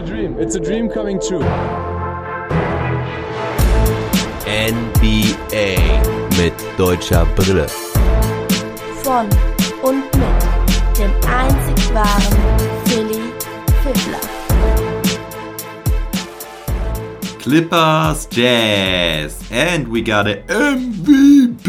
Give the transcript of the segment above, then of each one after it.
a dream. It's a dream coming true. NBA mit deutscher Brille. Von und mit dem einzig wahren Philly Fiddler. Clippers Jazz. And we got a MVP.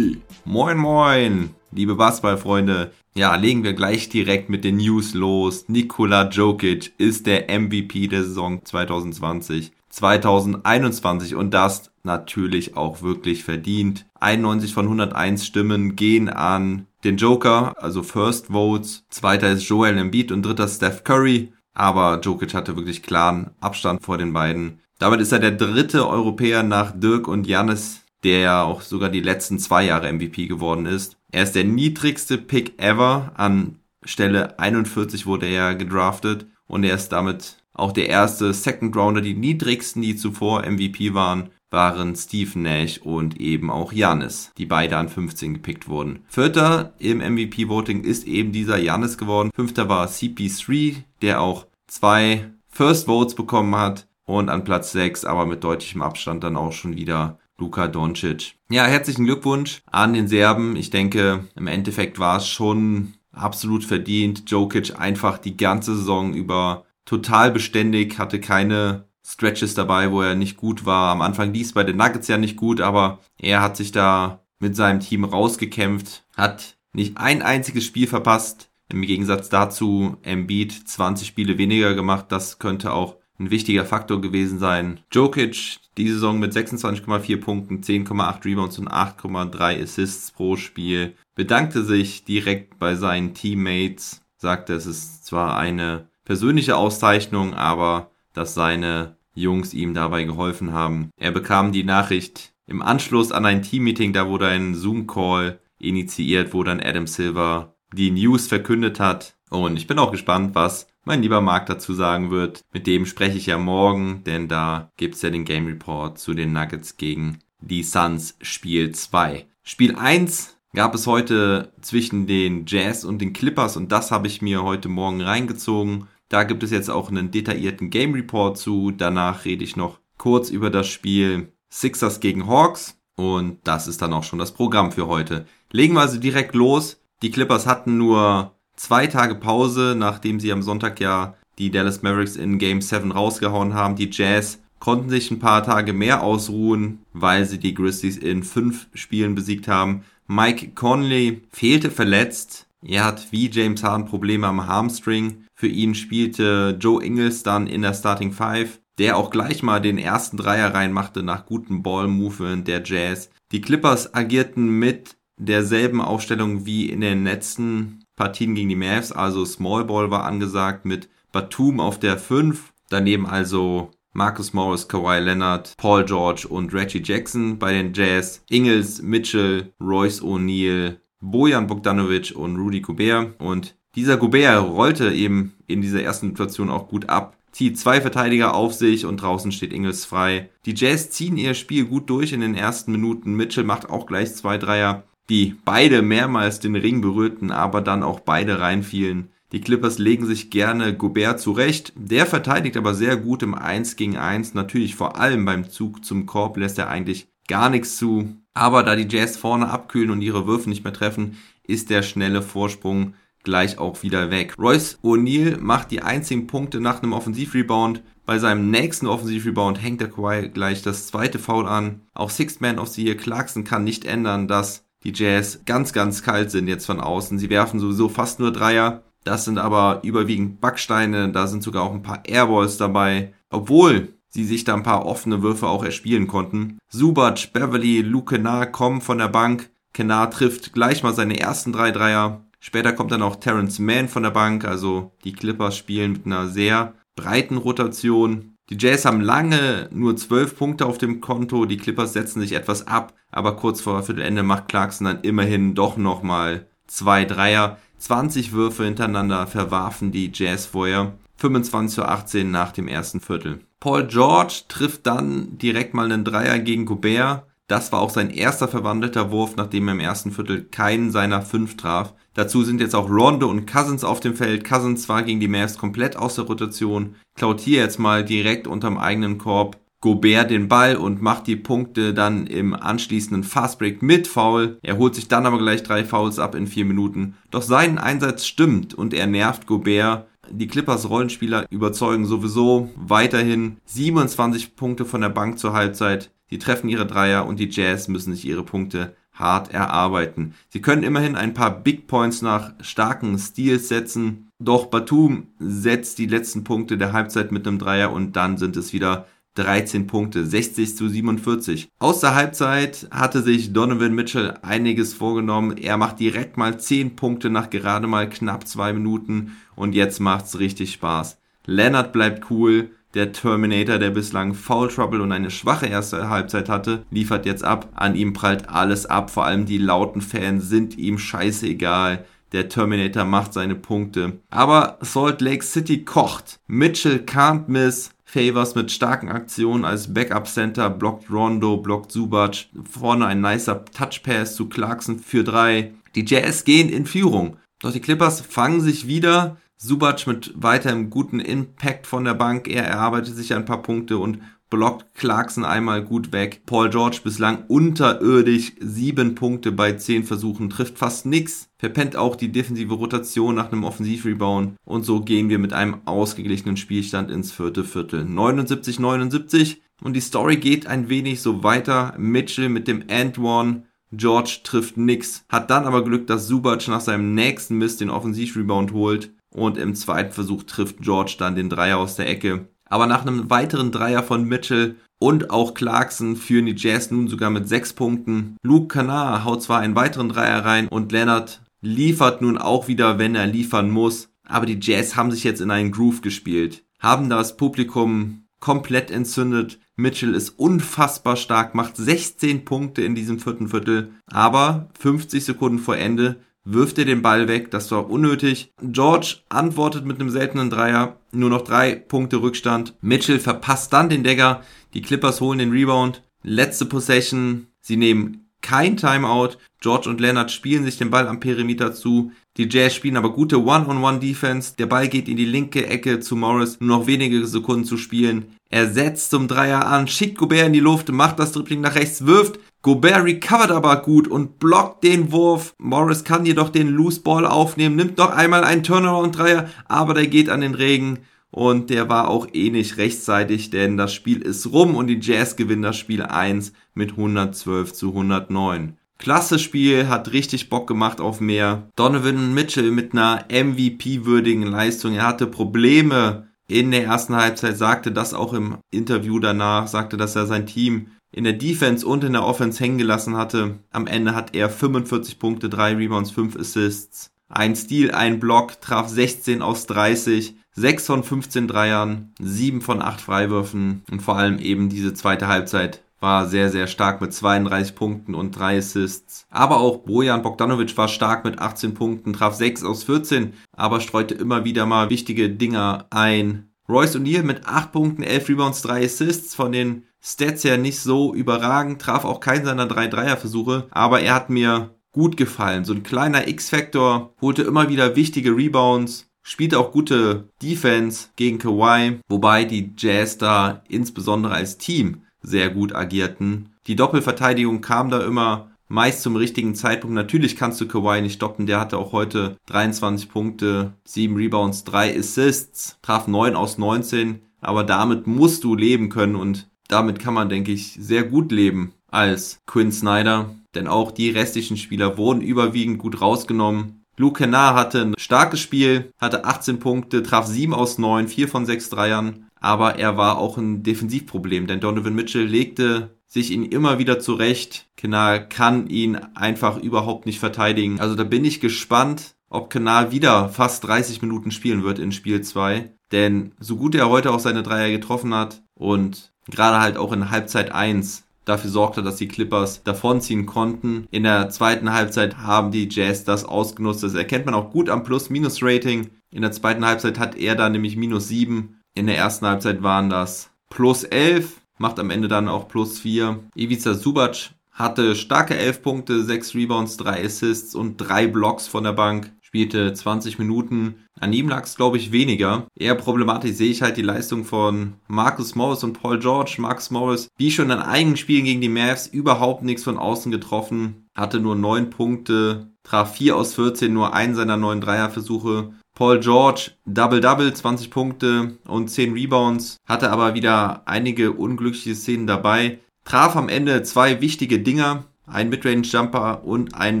Moin, moin, liebe Basketballfreunde. Ja, legen wir gleich direkt mit den News los. Nikola Jokic ist der MVP der Saison 2020. 2021 und das natürlich auch wirklich verdient. 91 von 101 Stimmen gehen an den Joker, also First Votes. Zweiter ist Joel Embiid und dritter Steph Curry. Aber Jokic hatte wirklich klaren Abstand vor den beiden. Damit ist er der dritte Europäer nach Dirk und Janis, der ja auch sogar die letzten zwei Jahre MVP geworden ist. Er ist der niedrigste Pick ever. An Stelle 41 wurde er gedraftet und er ist damit auch der erste Second Rounder. Die niedrigsten, die zuvor MVP waren, waren Steve Nash und eben auch Janis, die beide an 15 gepickt wurden. Vierter im MVP-Voting ist eben dieser Janis geworden. Fünfter war CP3, der auch zwei First Votes bekommen hat. Und an Platz 6, aber mit deutlichem Abstand dann auch schon wieder Luka Doncic. Ja, herzlichen Glückwunsch an den Serben. Ich denke, im Endeffekt war es schon absolut verdient. Jokic einfach die ganze Saison über total beständig, hatte keine Stretches dabei, wo er nicht gut war. Am Anfang lief es bei den Nuggets ja nicht gut, aber er hat sich da mit seinem Team rausgekämpft, hat nicht ein einziges Spiel verpasst. Im Gegensatz dazu Embiid 20 Spiele weniger gemacht. Das könnte auch ein wichtiger Faktor gewesen sein. Jokic die Saison mit 26,4 Punkten, 10,8 Rebounds und 8,3 Assists pro Spiel bedankte sich direkt bei seinen Teammates, sagte, es ist zwar eine persönliche Auszeichnung, aber dass seine Jungs ihm dabei geholfen haben. Er bekam die Nachricht im Anschluss an ein Teammeeting, da wurde ein Zoom-Call initiiert, wo dann Adam Silver die News verkündet hat. Und ich bin auch gespannt, was mein lieber Marc dazu sagen wird. Mit dem spreche ich ja morgen, denn da gibt's ja den Game Report zu den Nuggets gegen die Suns Spiel 2. Spiel 1 gab es heute zwischen den Jazz und den Clippers und das habe ich mir heute Morgen reingezogen. Da gibt es jetzt auch einen detaillierten Game Report zu. Danach rede ich noch kurz über das Spiel Sixers gegen Hawks und das ist dann auch schon das Programm für heute. Legen wir also direkt los. Die Clippers hatten nur zwei Tage Pause, nachdem sie am Sonntag ja die Dallas Mavericks in Game 7 rausgehauen haben. Die Jazz konnten sich ein paar Tage mehr ausruhen, weil sie die Grizzlies in fünf Spielen besiegt haben. Mike Conley fehlte verletzt. Er hat wie James Harden Probleme am Hamstring. Für ihn spielte Joe Ingles dann in der Starting Five, der auch gleich mal den ersten Dreier reinmachte nach gutem Ball-Movement der Jazz. Die Clippers agierten mit derselben Aufstellung wie in den letzten Partien gegen die Mavs, also Small Ball war angesagt mit Batum auf der 5, daneben also Marcus Morris, Kawhi Leonard, Paul George und Reggie Jackson bei den Jazz, Ingles, Mitchell, Royce O'Neal, Bojan Bogdanovic und Rudy Gobert und dieser Gobert rollte eben in dieser ersten Situation auch gut ab, zieht zwei Verteidiger auf sich und draußen steht Ingles frei. Die Jazz ziehen ihr Spiel gut durch in den ersten Minuten. Mitchell macht auch gleich zwei Dreier die beide mehrmals den Ring berührten, aber dann auch beide reinfielen. Die Clippers legen sich gerne Gobert zurecht. Der verteidigt aber sehr gut im 1 gegen 1. Natürlich vor allem beim Zug zum Korb lässt er eigentlich gar nichts zu. Aber da die Jazz vorne abkühlen und ihre Würfe nicht mehr treffen, ist der schnelle Vorsprung gleich auch wieder weg. Royce O'Neal macht die einzigen Punkte nach einem Offensivrebound. Bei seinem nächsten Offensivrebound hängt der Kawhi gleich das zweite Foul an. Auch Sixth Man of the Year Clarkson kann nicht ändern, dass die Jazz ganz, ganz kalt sind jetzt von außen. Sie werfen sowieso fast nur Dreier. Das sind aber überwiegend Backsteine. Da sind sogar auch ein paar Airballs dabei. Obwohl sie sich da ein paar offene Würfe auch erspielen konnten. Subac, Beverly, Luke Kennard kommen von der Bank. Kennard trifft gleich mal seine ersten drei Dreier. Später kommt dann auch Terrence Mann von der Bank. Also die Clippers spielen mit einer sehr breiten Rotation. Die Jays haben lange nur zwölf Punkte auf dem Konto, die Clippers setzen sich etwas ab, aber kurz vor Viertelende macht Clarkson dann immerhin doch nochmal zwei Dreier. 20 Würfe hintereinander verwarfen die Jazz vorher. 25 zu 18 nach dem ersten Viertel. Paul George trifft dann direkt mal einen Dreier gegen Gobert. Das war auch sein erster verwandelter Wurf, nachdem er im ersten Viertel keinen seiner fünf traf. Dazu sind jetzt auch Rondo und Cousins auf dem Feld. Cousins war gegen die Mavs komplett aus der Rotation. Klaut hier jetzt mal direkt unterm eigenen Korb Gobert den Ball und macht die Punkte dann im anschließenden Fastbreak mit Foul. Er holt sich dann aber gleich drei Fouls ab in vier Minuten. Doch sein Einsatz stimmt und er nervt Gobert. Die Clippers Rollenspieler überzeugen sowieso weiterhin 27 Punkte von der Bank zur Halbzeit. Sie treffen ihre Dreier und die Jazz müssen sich ihre Punkte hart erarbeiten. Sie können immerhin ein paar Big Points nach starken Steals setzen. Doch Batum setzt die letzten Punkte der Halbzeit mit einem Dreier und dann sind es wieder 13 Punkte, 60 zu 47. Aus der Halbzeit hatte sich Donovan Mitchell einiges vorgenommen. Er macht direkt mal 10 Punkte nach gerade mal knapp zwei Minuten und jetzt macht's richtig Spaß. Leonard bleibt cool. Der Terminator, der bislang Foul Trouble und eine schwache erste Halbzeit hatte, liefert jetzt ab. An ihm prallt alles ab. Vor allem die lauten Fans sind ihm scheißegal. Der Terminator macht seine Punkte. Aber Salt Lake City kocht. Mitchell can't miss. Favors mit starken Aktionen als Backup Center, blockt Rondo, blockt Zubac. Vorne ein nicer Touch Pass zu Clarkson für drei. Die Jazz gehen in Führung. Doch die Clippers fangen sich wieder. Subac mit weiterem guten Impact von der Bank. Er erarbeitet sich ein paar Punkte und blockt Clarkson einmal gut weg. Paul George bislang unterirdisch, sieben Punkte bei zehn Versuchen, trifft fast nix, verpennt auch die defensive Rotation nach einem Offensivrebound und so gehen wir mit einem ausgeglichenen Spielstand ins vierte Viertel. 79-79 und die Story geht ein wenig so weiter. Mitchell mit dem End One George trifft nix, hat dann aber Glück, dass Subac nach seinem nächsten Mist den Offensivrebound holt und im zweiten Versuch trifft George dann den Dreier aus der Ecke. Aber nach einem weiteren Dreier von Mitchell und auch Clarkson führen die Jazz nun sogar mit sechs Punkten. Luke Canard haut zwar einen weiteren Dreier rein und Leonard liefert nun auch wieder, wenn er liefern muss. Aber die Jazz haben sich jetzt in einen Groove gespielt, haben das Publikum komplett entzündet. Mitchell ist unfassbar stark, macht 16 Punkte in diesem vierten Viertel, aber 50 Sekunden vor Ende wirft er den Ball weg, das war unnötig. George antwortet mit einem seltenen Dreier, nur noch drei Punkte Rückstand. Mitchell verpasst dann den Dagger, die Clippers holen den Rebound. Letzte Possession, sie nehmen kein Timeout. George und Leonard spielen sich den Ball am Perimeter zu. Die Jazz spielen aber gute One-on-One-Defense. Der Ball geht in die linke Ecke zu Morris. Nur noch wenige Sekunden zu spielen. Er setzt zum Dreier an, schickt Gobert in die Luft, macht das Dribbling nach rechts, wirft, Gobert recovert aber gut und blockt den Wurf. Morris kann jedoch den Loose Ball aufnehmen, nimmt noch einmal einen Turnaround-Dreier, aber der geht an den Regen und der war auch eh nicht rechtzeitig, denn das Spiel ist rum und die Jazz gewinnen das Spiel 1 mit 112 zu 109. Klasse Spiel, hat richtig Bock gemacht auf mehr. Donovan Mitchell mit einer MVP-würdigen Leistung. Er hatte Probleme in der ersten Halbzeit, sagte das auch im Interview danach, sagte, dass er sein Team in der Defense und in der Offense hängen gelassen hatte. Am Ende hat er 45 Punkte, 3 Rebounds, 5 Assists, ein Steal, ein Block, traf 16 aus 30, 6 von 15 Dreiern, 7 von 8 Freiwürfen und vor allem eben diese zweite Halbzeit war sehr, sehr stark mit 32 Punkten und 3 Assists. Aber auch Bojan Bogdanovic war stark mit 18 Punkten, traf 6 aus 14, aber streute immer wieder mal wichtige Dinger ein. Royce O'Neal mit 8 Punkten, 11 Rebounds, 3 Assists von den Stats ja nicht so überragend, traf auch keinen seiner drei Dreierversuche, aber er hat mir gut gefallen. So ein kleiner X-Factor, holte immer wieder wichtige Rebounds, spielte auch gute Defense gegen Kawhi, wobei die Jazz da insbesondere als Team sehr gut agierten. Die Doppelverteidigung kam da immer meist zum richtigen Zeitpunkt. Natürlich kannst du Kawhi nicht stoppen. Der hatte auch heute 23 Punkte, 7 Rebounds, 3 Assists, traf 9 aus 19. Aber damit musst du leben können und damit kann man, denke ich, sehr gut leben als Quinn Snyder, denn auch die restlichen Spieler wurden überwiegend gut rausgenommen. Luke Kennard hatte ein starkes Spiel, hatte 18 Punkte, traf 7 aus 9, 4 von 6 Dreiern, aber er war auch ein Defensivproblem, denn Donovan Mitchell legte sich ihn immer wieder zurecht. Kennard kann ihn einfach überhaupt nicht verteidigen. Also da bin ich gespannt, ob Kennard wieder fast 30 Minuten spielen wird in Spiel 2. Denn so gut er heute auch seine Dreier getroffen hat und gerade halt auch in Halbzeit 1 dafür sorgte, dass die Clippers davonziehen konnten. In der zweiten Halbzeit haben die Jazz das ausgenutzt. Das erkennt man auch gut am Plus-Minus-Rating. In der zweiten Halbzeit hat er da nämlich minus 7. In der ersten Halbzeit waren das plus 11, macht am Ende dann auch plus 4. Ivica Subac hatte starke 11 Punkte, 6 Rebounds, 3 Assists und 3 Blocks von der Bank. Spielte 20 Minuten. An ihm lag es, glaube ich, weniger. Eher problematisch sehe ich halt die Leistung von Marcus Morris und Paul George. Marcus Morris, wie schon in einigen Spielen gegen die Mavs, überhaupt nichts von außen getroffen. Hatte nur 9 Punkte, traf 4 aus 14, nur einen seiner 9 Dreierversuche. Paul George, Double-Double, 20 Punkte und 10 Rebounds, hatte aber wieder einige unglückliche Szenen dabei. Traf am Ende zwei wichtige Dinger, ein Midrange-Jumper und ein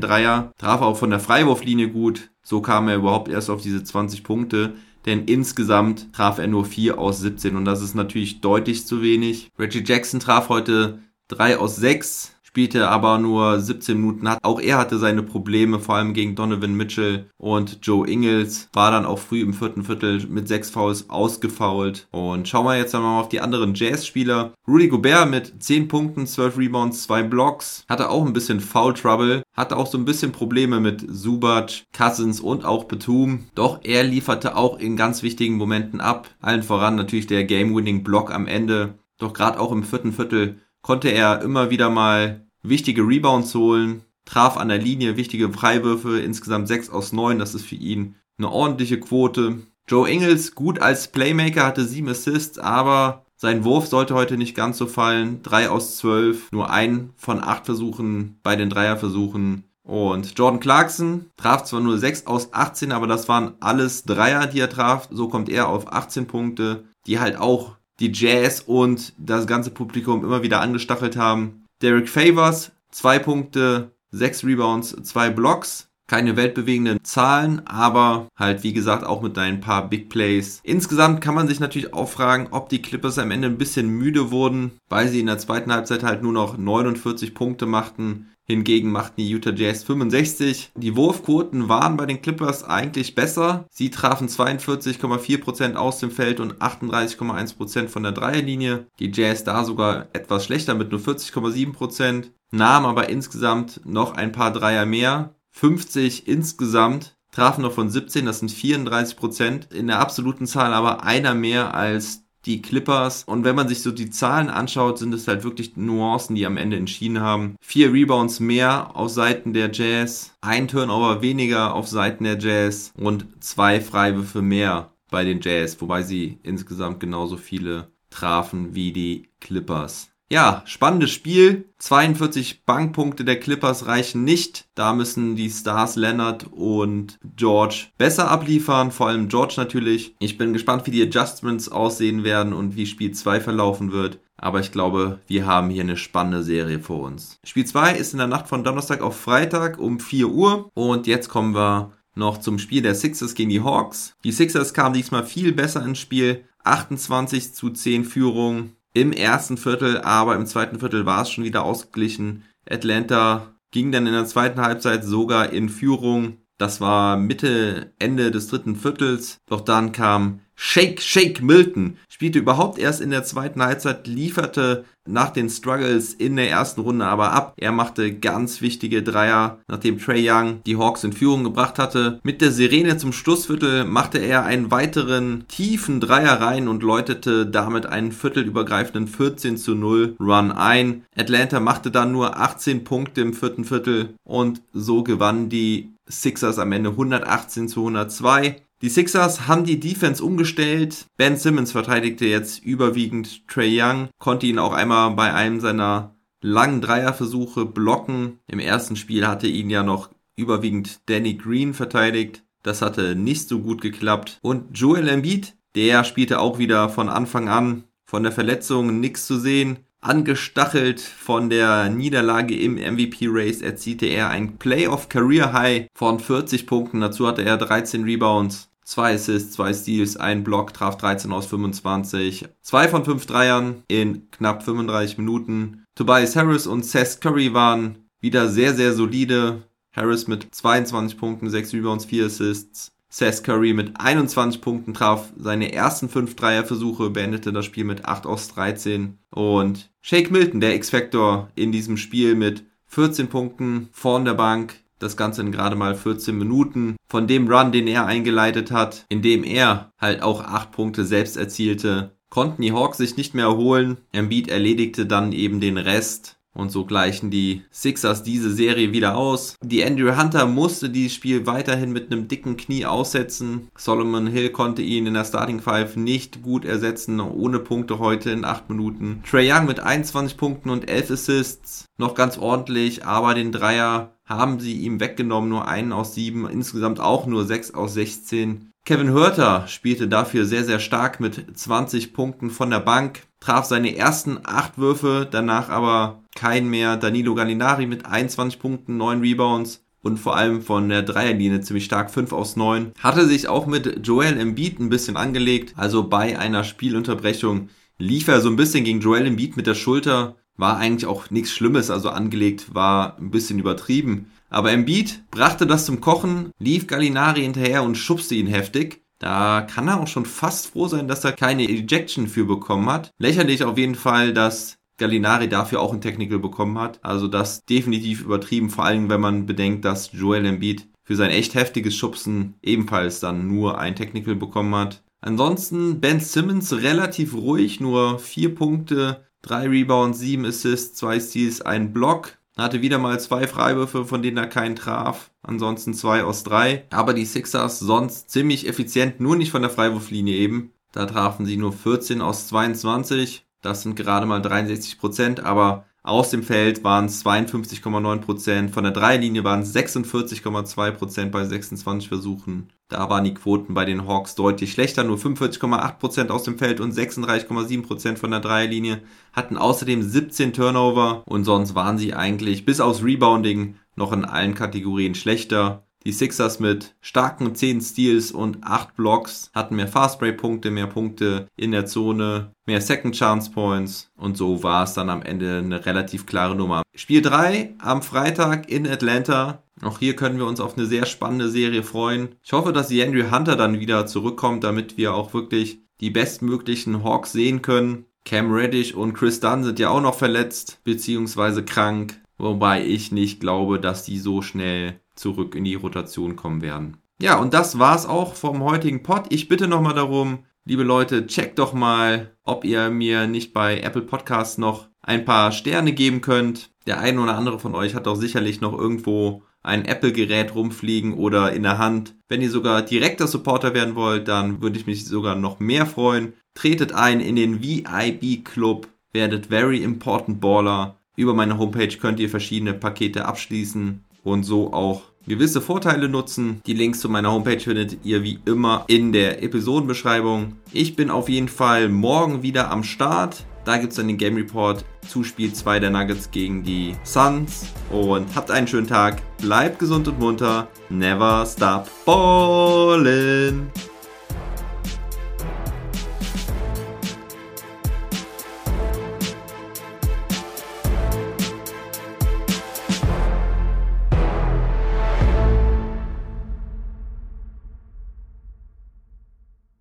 Dreier. Traf auch von der Freiwurflinie gut. So kam er überhaupt erst auf diese 20 Punkte. Denn insgesamt traf er nur 4 aus 17 und das ist natürlich deutlich zu wenig. Reggie Jackson traf heute 3 aus 6 spielte aber nur 17 Minuten. Auch er hatte seine Probleme, vor allem gegen Donovan Mitchell und Joe Ingles. War dann auch früh im vierten Viertel mit sechs Fouls ausgefault. Und schauen wir jetzt einmal auf die anderen Jazz-Spieler. Rudy Gobert mit 10 Punkten, 12 Rebounds, 2 Blocks. Hatte auch ein bisschen Foul Trouble. Hatte auch so ein bisschen Probleme mit Zubac, Cousins und auch Betum. Doch er lieferte auch in ganz wichtigen Momenten ab. Allen voran natürlich der Game-Winning-Block am Ende. Doch gerade auch im vierten Viertel konnte er immer wieder mal wichtige Rebounds holen, traf an der Linie wichtige Freiwürfe, insgesamt 6 aus 9, das ist für ihn eine ordentliche Quote. Joe Ingles gut als Playmaker, hatte 7 Assists, aber sein Wurf sollte heute nicht ganz so fallen. 3 aus 12, nur ein von 8 Versuchen bei den Dreierversuchen. Und Jordan Clarkson traf zwar nur 6 aus 18, aber das waren alles Dreier, die er traf. So kommt er auf 18 Punkte, die halt auch die Jazz und das ganze Publikum immer wieder angestachelt haben. Derek Favors, zwei Punkte, sechs Rebounds, zwei Blocks. Keine weltbewegenden Zahlen, aber halt wie gesagt auch mit ein paar Big Plays. Insgesamt kann man sich natürlich auch fragen, ob die Clippers am Ende ein bisschen müde wurden, weil sie in der zweiten Halbzeit halt nur noch 49 Punkte machten. Hingegen machten die Utah Jazz 65. Die Wurfquoten waren bei den Clippers eigentlich besser. Sie trafen 42,4% aus dem Feld und 38,1% von der Dreierlinie. Die Jazz da sogar etwas schlechter mit nur 40,7%, nahmen aber insgesamt noch ein paar Dreier mehr. 50 insgesamt trafen noch von 17, das sind 34% In der absoluten Zahl aber einer mehr als die Clippers. Und wenn man sich so die Zahlen anschaut, sind es halt wirklich Nuancen, die am Ende entschieden haben. Vier Rebounds mehr auf Seiten der Jazz, ein Turnover weniger auf Seiten der Jazz und zwei Freiwürfe mehr bei den Jazz, wobei sie insgesamt genauso viele trafen wie die Clippers. Ja, spannendes Spiel. 42 Bankpunkte der Clippers reichen nicht. Da müssen die Stars Leonard und George besser abliefern, vor allem George natürlich. Ich bin gespannt, wie die Adjustments aussehen werden und wie Spiel 2 verlaufen wird. Aber ich glaube, wir haben hier eine spannende Serie vor uns. Spiel 2 ist in der Nacht von Donnerstag auf Freitag um 4 Uhr. Und jetzt kommen wir noch zum Spiel der Sixers gegen die Hawks. Die Sixers kamen diesmal viel besser ins Spiel. 28 zu 10 Führung im ersten Viertel, aber im zweiten Viertel war es schon wieder ausgeglichen. Atlanta ging dann in der zweiten Halbzeit sogar in Führung. Das war Mitte, Ende des dritten Viertels. Doch dann kam Shake, Shake Milton spielte überhaupt erst in der zweiten Halbzeit, lieferte nach den Struggles in der ersten Runde aber ab. Er machte ganz wichtige Dreier, nachdem Trey Young die Hawks in Führung gebracht hatte. Mit der Sirene zum Schlussviertel machte er einen weiteren tiefen Dreier rein und läutete damit einen viertelübergreifenden 14 zu 0 Run ein. Atlanta machte dann nur 18 Punkte im vierten Viertel und so gewannen die Sixers am Ende 118 zu 102. Die Sixers haben die Defense umgestellt. Ben Simmons verteidigte jetzt überwiegend Trey Young, konnte ihn auch einmal bei einem seiner langen Dreierversuche blocken. Im ersten Spiel hatte ihn ja noch überwiegend Danny Green verteidigt. Das hatte nicht so gut geklappt. Und Joel Embiid, der spielte auch wieder von Anfang an. Von der Verletzung nichts zu sehen. Angestachelt von der Niederlage im MVP-Race erzielte er ein Playoff-Career-High von 40 Punkten. Dazu hatte er 13 Rebounds. Zwei Assists, zwei Steals, ein Block, traf 13 aus 25. Zwei von fünf Dreiern in knapp 35 Minuten. Tobias Harris und Seth Curry waren wieder sehr, sehr solide. Harris mit 22 Punkten, 6 Rebounds, 4 Assists. Seth Curry mit 21 Punkten traf seine ersten 5 Dreierversuche, beendete das Spiel mit 8 aus 13. Und Shake Milton, der X-Factor in diesem Spiel mit 14 Punkten vorn der Bank, das Ganze in gerade mal 14 Minuten. Von dem Run, den er eingeleitet hat, in dem er halt auch 8 Punkte selbst erzielte, konnten die Hawks sich nicht mehr erholen. Embiid erledigte dann eben den Rest. Und so gleichen die Sixers diese Serie wieder aus. Die Andrew Hunter musste dieses Spiel weiterhin mit einem dicken Knie aussetzen. Solomon Hill konnte ihn in der Starting Five nicht gut ersetzen, ohne Punkte heute in 8 Minuten. Trey Young mit 21 Punkten und 11 Assists, noch ganz ordentlich, aber den Dreier haben sie ihm weggenommen, nur einen aus sieben, insgesamt auch nur 6 aus 16. Kevin Hörter spielte dafür sehr, sehr stark mit 20 Punkten von der Bank, traf seine ersten acht Würfe, danach aber kein mehr. Danilo Gallinari mit 21 Punkten, 9 Rebounds und vor allem von der Dreierlinie ziemlich stark 5 aus 9. Hatte sich auch mit Joel Embiid ein bisschen angelegt, also bei einer Spielunterbrechung lief er so ein bisschen gegen Joel Embiid mit der Schulter, war eigentlich auch nichts Schlimmes, also angelegt war ein bisschen übertrieben. Aber Embiid brachte das zum Kochen, lief Gallinari hinterher und schubste ihn heftig. Da kann er auch schon fast froh sein, dass er keine Ejection für bekommen hat. Lächerlich auf jeden Fall, dass Gallinari dafür auch ein Technical bekommen hat. Also das definitiv übertrieben, vor allem wenn man bedenkt, dass Joel Embiid für sein echt heftiges Schubsen ebenfalls dann nur ein Technical bekommen hat. Ansonsten Ben Simmons relativ ruhig, nur vier Punkte, drei Rebounds, sieben Assists, zwei Steals, ein Block. Hatte wieder mal zwei Freiwürfe, von denen er keinen traf. Ansonsten zwei aus drei. Aber die Sixers sonst ziemlich effizient, nur nicht von der Freiwurflinie eben. Da trafen sie nur 14 aus 22. Das sind gerade mal 63 Prozent, aber aus dem Feld waren es 52,9 Prozent, von der Dreilinie waren es 46,2 Prozent bei 26 Versuchen. Da waren die Quoten bei den Hawks deutlich schlechter, nur 45,8 Prozent aus dem Feld und 36,7 Prozent von der Dreierlinie. Hatten außerdem 17 Turnover und sonst waren sie eigentlich bis aus Rebounding noch in allen Kategorien schlechter. Die Sixers mit starken 10 Steals und 8 Blocks hatten mehr Fastbreak-Punkte, mehr Punkte in der Zone, mehr Second Chance Points und so war es dann am Ende eine relativ klare Nummer. Spiel 3 am Freitag in Atlanta. Auch hier können wir uns auf eine sehr spannende Serie freuen. Ich hoffe, dass die Andrew Hunter dann wieder zurückkommt, damit wir auch wirklich die bestmöglichen Hawks sehen können. Cam Reddish und Chris Dunn sind ja auch noch verletzt bzw. krank, wobei ich nicht glaube, dass die so schnell zurück in die Rotation kommen werden. Ja, und das war's auch vom heutigen Pod. Ich bitte nochmal darum, liebe Leute, checkt doch mal, ob ihr mir nicht bei Apple Podcasts noch ein paar Sterne geben könnt. Der eine oder andere von euch hat doch sicherlich noch irgendwo ein Apple-Gerät rumfliegen oder in der Hand. Wenn ihr sogar direkter Supporter werden wollt, dann würde ich mich sogar noch mehr freuen. Tretet ein in den VIB-Club, werdet Very Important Baller. Über meine Homepage könnt ihr verschiedene Pakete abschließen und so auch gewisse Vorteile nutzen. Die Links zu meiner Homepage findet ihr wie immer in der Episodenbeschreibung. Ich bin auf jeden Fall morgen wieder am Start. Da gibt es dann den Game Report zu Spiel 2 der Nuggets gegen die Suns. Und habt einen schönen Tag, bleibt gesund und munter, never stop ballin'.